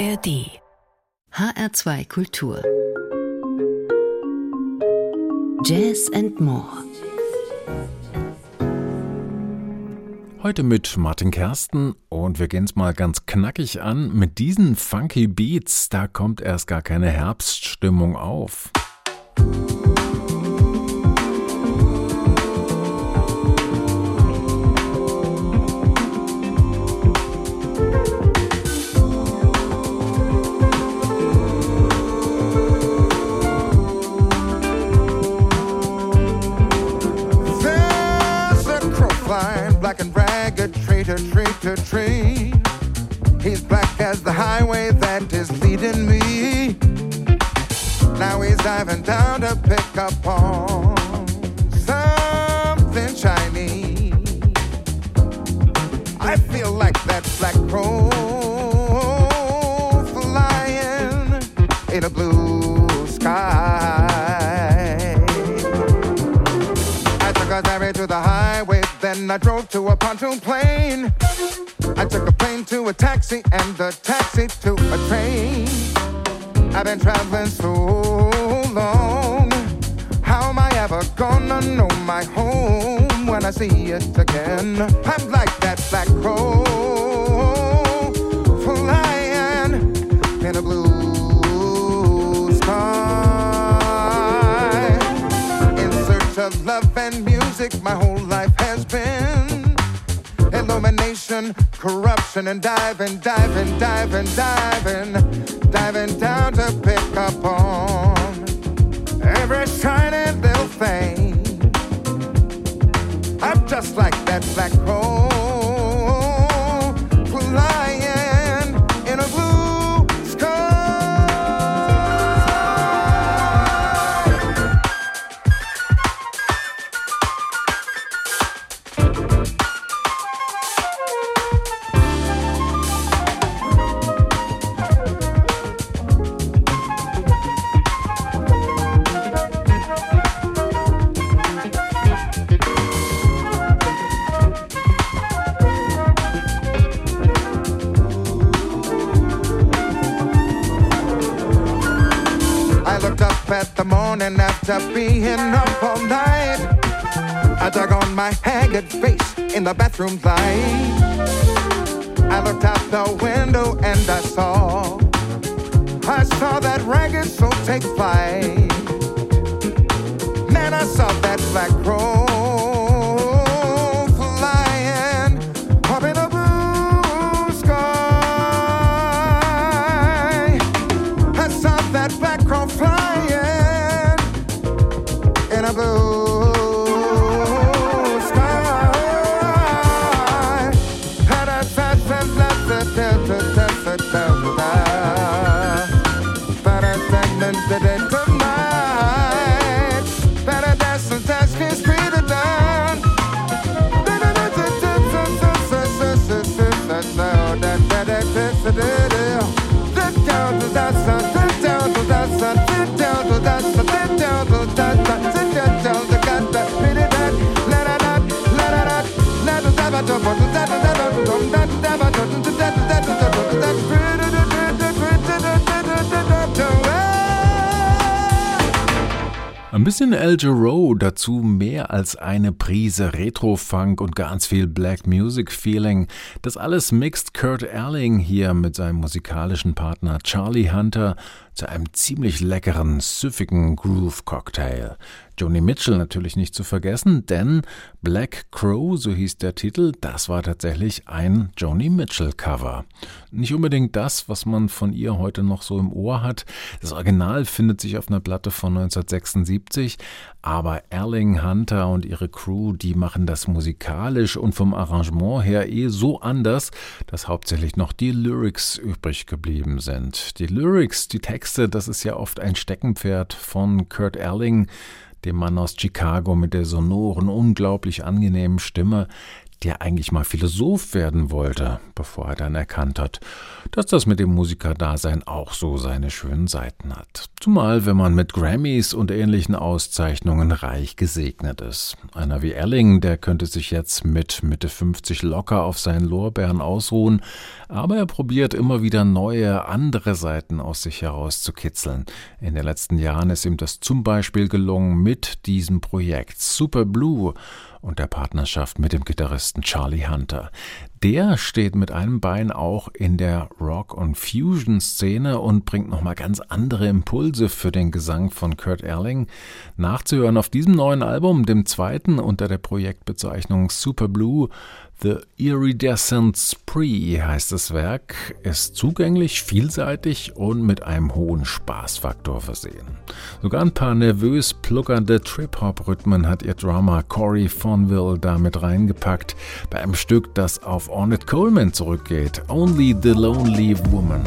ARD HR2 Kultur Jazz and More Heute mit Martin Kersten und wir gehen es mal ganz knackig an mit diesen funky Beats. Da kommt erst gar keine Herbststimmung auf. Driving down to pick up on something shiny. I feel like that black crow flying in a blue sky. I took a ferry to the highway, then I drove to a pontoon plane. I took a plane to a taxi and a taxi to a train. I've been traveling so long. How am I ever gonna know my home when I see it again? I'm like that black crow flying in a blue sky. In search of love and music, my whole life has been illumination, corruption, and diving, diving, diving, diving, diving down to pick up on every shiny little thing. I'm just like that black crow. In Ein bisschen El Giro, dazu mehr als eine Prise Retro-Funk und ganz viel Black Music Feeling. Das alles mixt Kurt Erling hier mit seinem musikalischen Partner Charlie Hunter zu einem ziemlich leckeren, süffigen Groove-Cocktail. Joni Mitchell natürlich nicht zu vergessen, denn Black Crow, so hieß der Titel, das war tatsächlich ein Joni Mitchell-Cover. Nicht unbedingt das, was man von ihr heute noch so im Ohr hat. Das Original findet sich auf einer Platte von 1976, aber Erling Hunter und ihre Crew, die machen das musikalisch und vom Arrangement her eh so anders, dass hauptsächlich noch die Lyrics übrig geblieben sind. Die Lyrics, die Texte, das ist ja oft ein Steckenpferd von Kurt Erling dem Mann aus Chicago mit der sonoren, unglaublich angenehmen Stimme, der eigentlich mal Philosoph werden wollte, bevor er dann erkannt hat, dass das mit dem Musikerdasein auch so seine schönen Seiten hat. Zumal, wenn man mit Grammys und ähnlichen Auszeichnungen reich gesegnet ist. Einer wie Elling, der könnte sich jetzt mit Mitte 50 locker auf seinen Lorbeeren ausruhen, aber er probiert immer wieder neue, andere Seiten aus sich herauszukitzeln. In den letzten Jahren ist ihm das zum Beispiel gelungen mit diesem Projekt Super Blue, und der Partnerschaft mit dem Gitarristen Charlie Hunter. Der steht mit einem Bein auch in der Rock- und Fusion-Szene und bringt nochmal ganz andere Impulse für den Gesang von Kurt Erling. Nachzuhören auf diesem neuen Album, dem zweiten unter der Projektbezeichnung Super Blue, The Iridescent Spree heißt das Werk, ist zugänglich, vielseitig und mit einem hohen Spaßfaktor versehen. Sogar ein paar nervös pluckernde Trip-Hop-Rhythmen hat ihr Drummer Corey Fonville damit reingepackt, bei einem Stück, das auf Ornette Coleman zurückgeht, Only the Lonely Woman.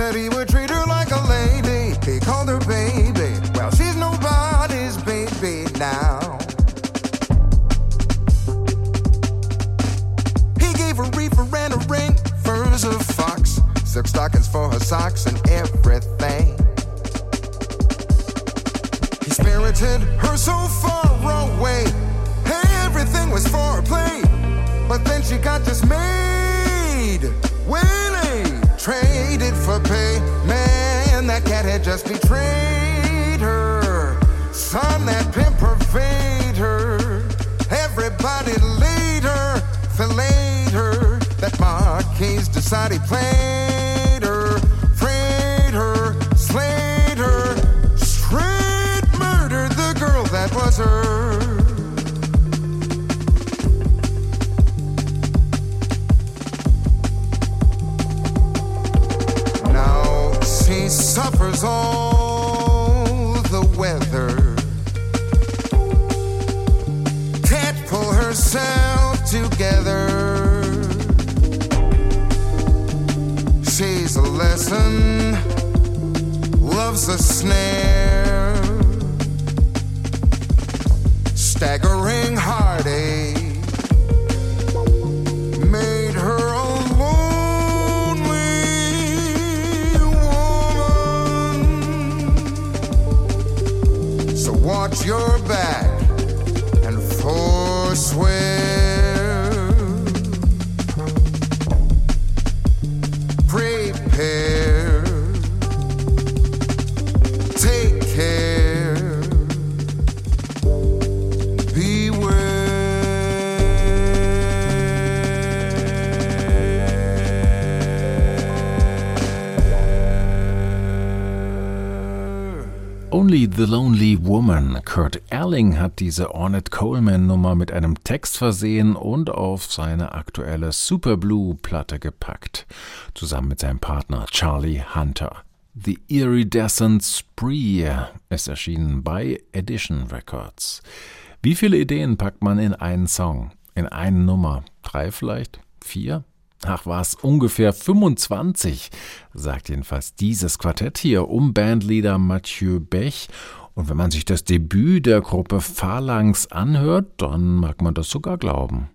said he would treat her like a lady. He called her baby. Well, she's nobody's baby now. He gave her reefer and a ring, furs a fox, silk stockings for her socks and everything. He spirited her so far away. Hey, everything was foreplay, but then she got dismayed. just betrayed her. Son, that pimp pervade her. Everybody her, filleted her. That Marquis decided he played her, frayed her, slayed her, straight murdered the girl that was her. Suffers all the weather. Can't pull herself together. She's a lesson, loves a snare, staggering heartache your back and forswear. Only the Lonely Woman. Kurt Erling hat diese Ornette Coleman Nummer mit einem Text versehen und auf seine aktuelle Superblue Platte gepackt. Zusammen mit seinem Partner Charlie Hunter. The Iridescent Spree ist erschienen bei Edition Records. Wie viele Ideen packt man in einen Song? In eine Nummer? Drei vielleicht? Vier? Ach was, ungefähr 25, sagt jedenfalls dieses Quartett hier um Bandleader Mathieu Bech. Und wenn man sich das Debüt der Gruppe Phalanx anhört, dann mag man das sogar glauben.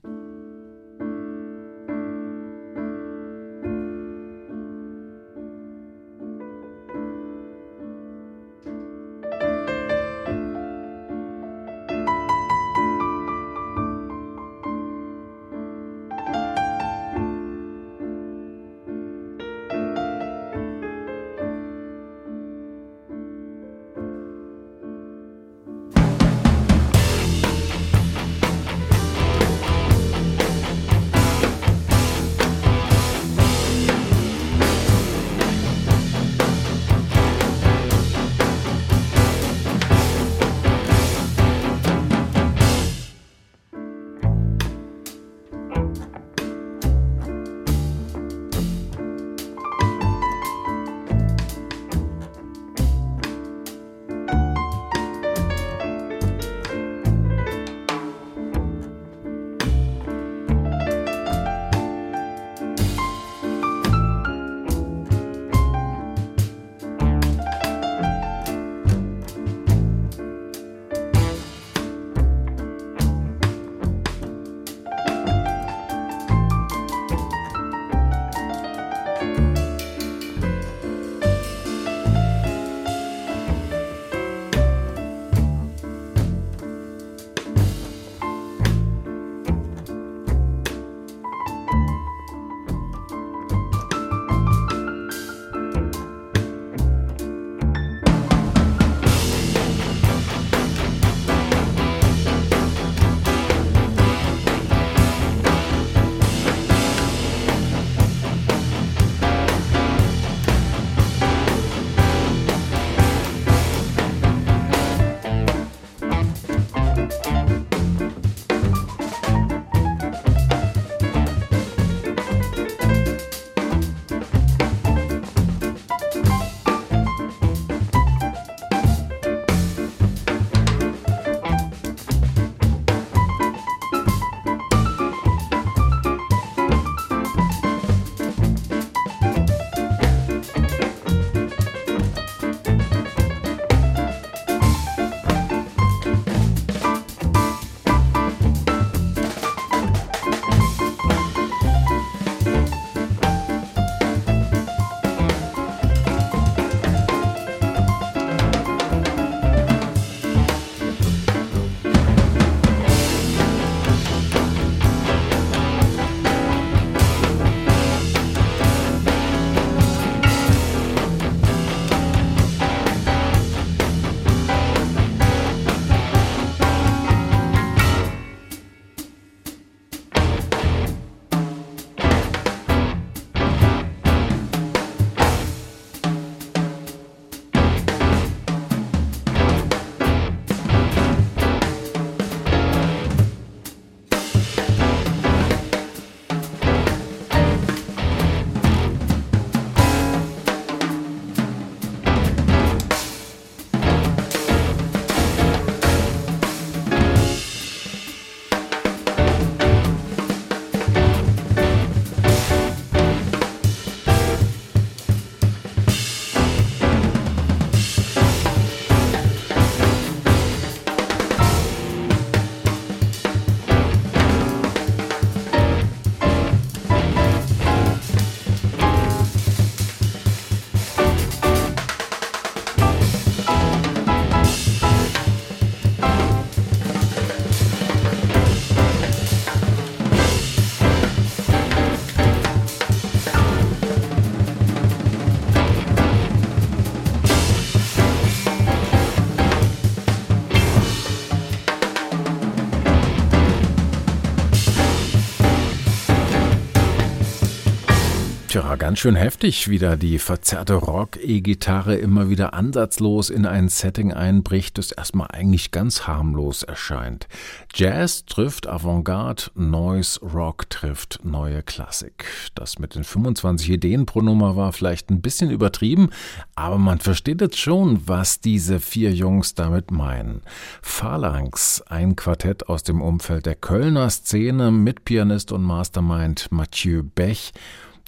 Ganz schön heftig, wie da die verzerrte Rock-E-Gitarre immer wieder ansatzlos in ein Setting einbricht, das erstmal eigentlich ganz harmlos erscheint. Jazz trifft Avantgarde, Noise Rock trifft neue Klassik. Das mit den 25 Ideen pro Nummer war vielleicht ein bisschen übertrieben, aber man versteht jetzt schon, was diese vier Jungs damit meinen. Phalanx, ein Quartett aus dem Umfeld der Kölner Szene mit Pianist und Mastermind Mathieu Bech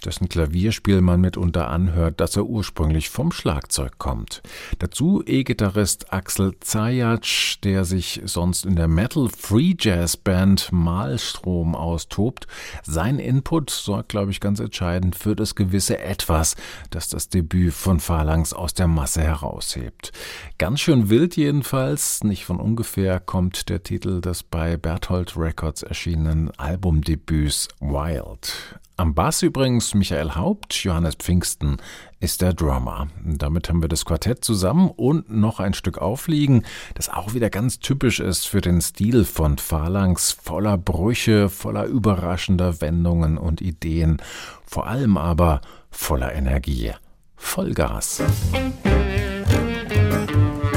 dessen Klavierspiel man mitunter anhört, dass er ursprünglich vom Schlagzeug kommt. Dazu E-Gitarrist Axel Zajac, der sich sonst in der Metal Free Jazz Band Malstrom austobt. Sein Input sorgt, glaube ich, ganz entscheidend für das gewisse Etwas, das das Debüt von Phalanx aus der Masse heraushebt. Ganz schön wild jedenfalls, nicht von ungefähr kommt der Titel des bei Berthold Records erschienenen Albumdebüts Wild. Am Bass übrigens Michael Haupt, Johannes Pfingsten ist der Drummer. Damit haben wir das Quartett zusammen und noch ein Stück aufliegen, das auch wieder ganz typisch ist für den Stil von Phalanx, voller Brüche, voller überraschender Wendungen und Ideen, vor allem aber voller Energie. Vollgas. Musik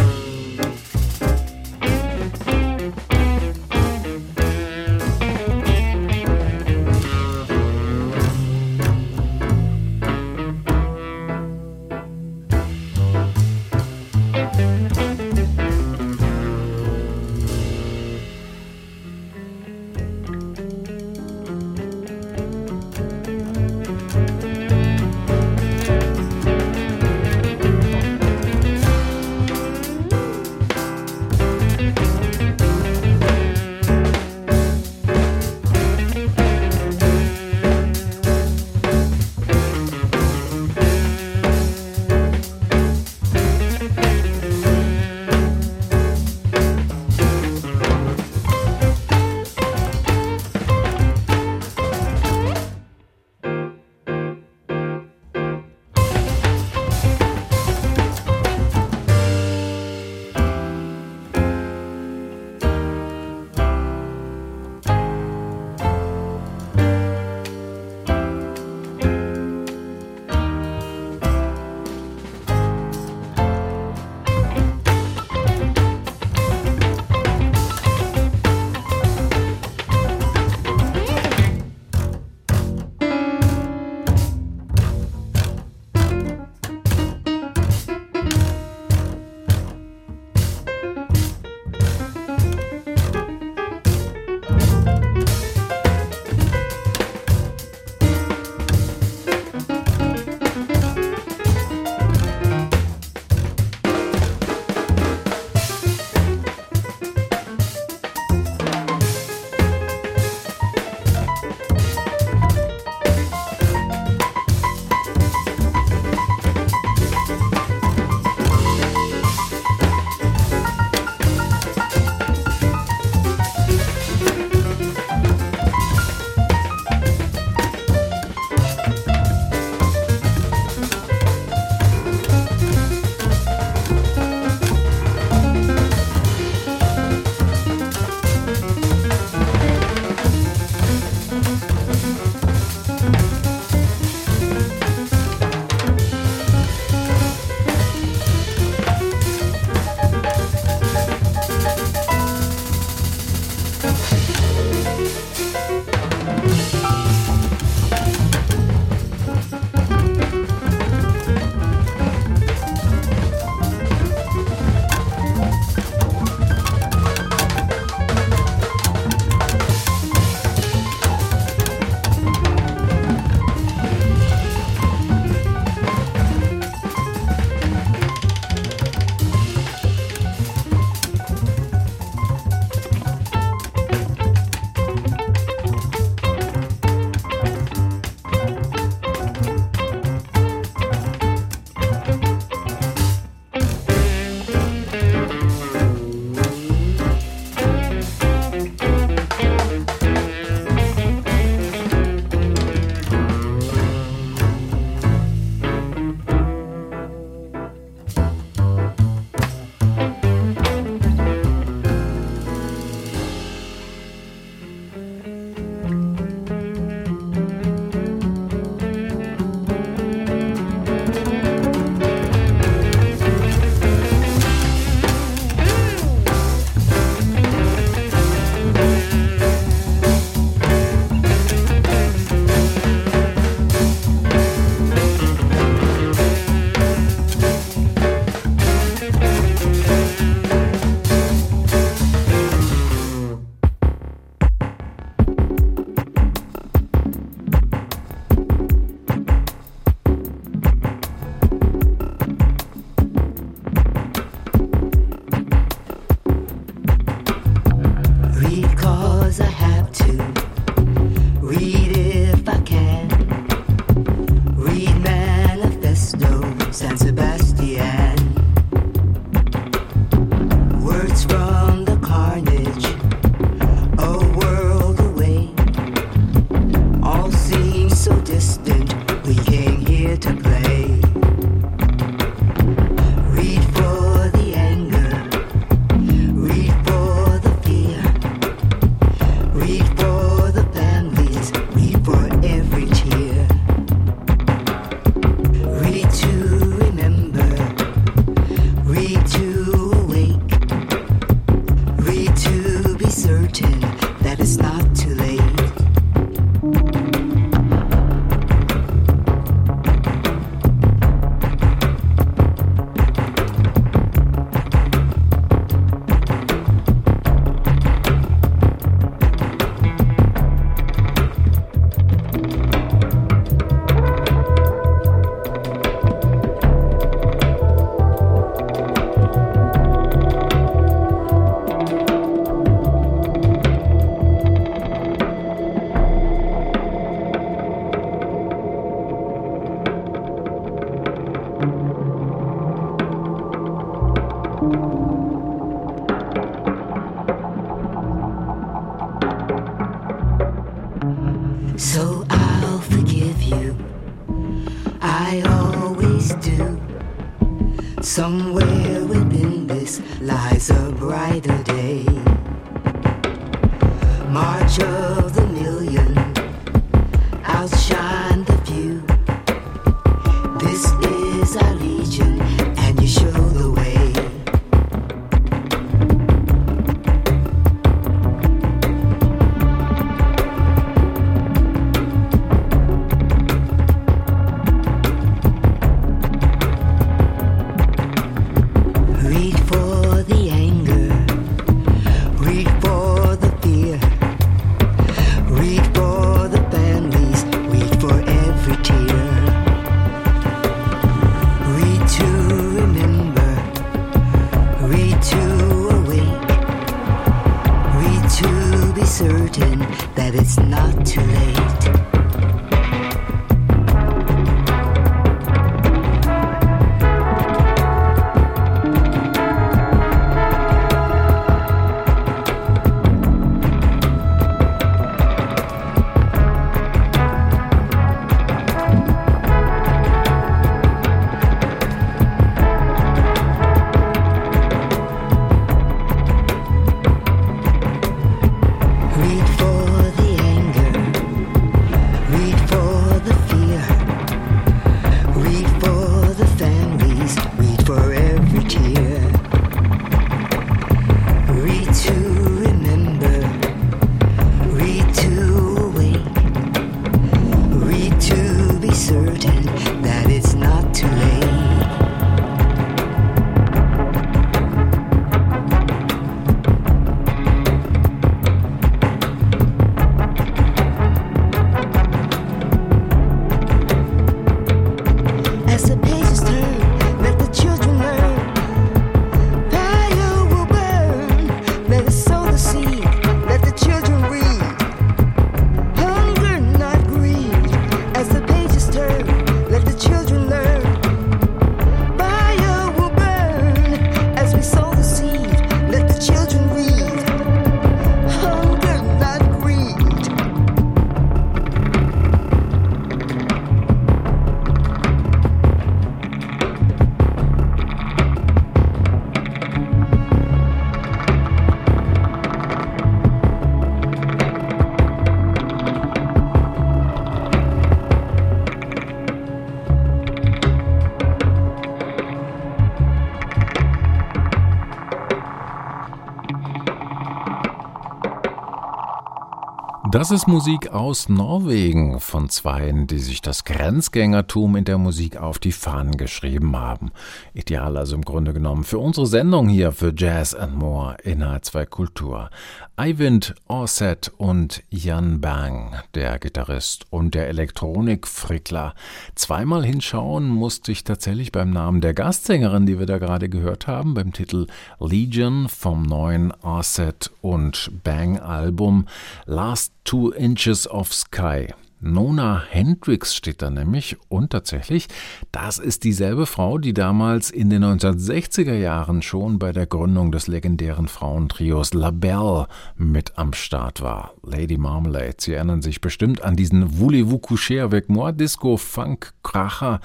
Das ist Musik aus Norwegen von Zweien, die sich das Grenzgängertum in der Musik auf die Fahnen geschrieben haben. Ideal also im Grunde genommen für unsere Sendung hier für Jazz and More in H2 Kultur. Eivind Orset und Jan Bang, der Gitarrist und der Elektronikfrickler. Zweimal hinschauen musste ich tatsächlich beim Namen der Gastsängerin, die wir da gerade gehört haben, beim Titel Legion vom neuen Orset und Bang Album Last Two Inches of Sky. Nona Hendrix steht da nämlich und tatsächlich, das ist dieselbe Frau, die damals in den 1960er Jahren schon bei der Gründung des legendären Frauentrios La Belle mit am Start war. Lady Marmalade, Sie erinnern sich bestimmt an diesen Voulez-vous coucher avec moi Disco Funk Kracher.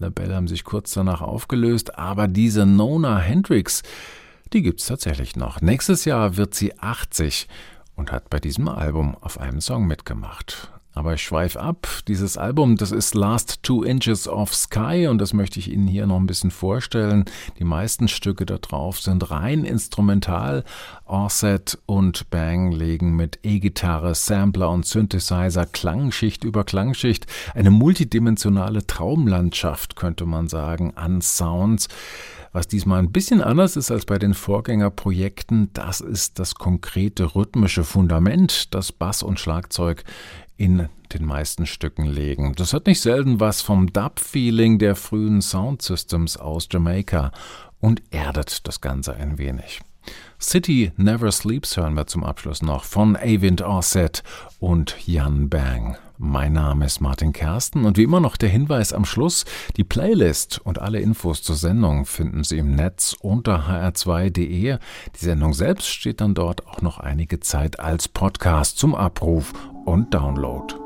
La Belle haben sich kurz danach aufgelöst, aber diese Nona Hendrix, die gibt's tatsächlich noch. Nächstes Jahr wird sie 80 und hat bei diesem Album auf einem Song mitgemacht. Aber ich schweife ab. Dieses Album, das ist Last Two Inches of Sky und das möchte ich Ihnen hier noch ein bisschen vorstellen. Die meisten Stücke da drauf sind rein instrumental. Offset und Bang legen mit E-Gitarre, Sampler und Synthesizer Klangschicht über Klangschicht eine multidimensionale Traumlandschaft, könnte man sagen, an Sounds. Was diesmal ein bisschen anders ist als bei den Vorgängerprojekten, das ist das konkrete rhythmische Fundament, das Bass und Schlagzeug in den meisten Stücken legen. Das hat nicht selten was vom Dub-Feeling der frühen Soundsystems aus Jamaika und erdet das Ganze ein wenig. City Never Sleeps hören wir zum Abschluss noch von Avind Orset und Jan Bang. Mein Name ist Martin Kersten und wie immer noch der Hinweis am Schluss, die Playlist und alle Infos zur Sendung finden Sie im Netz unter hr2.de. Die Sendung selbst steht dann dort auch noch einige Zeit als Podcast zum Abruf und Download.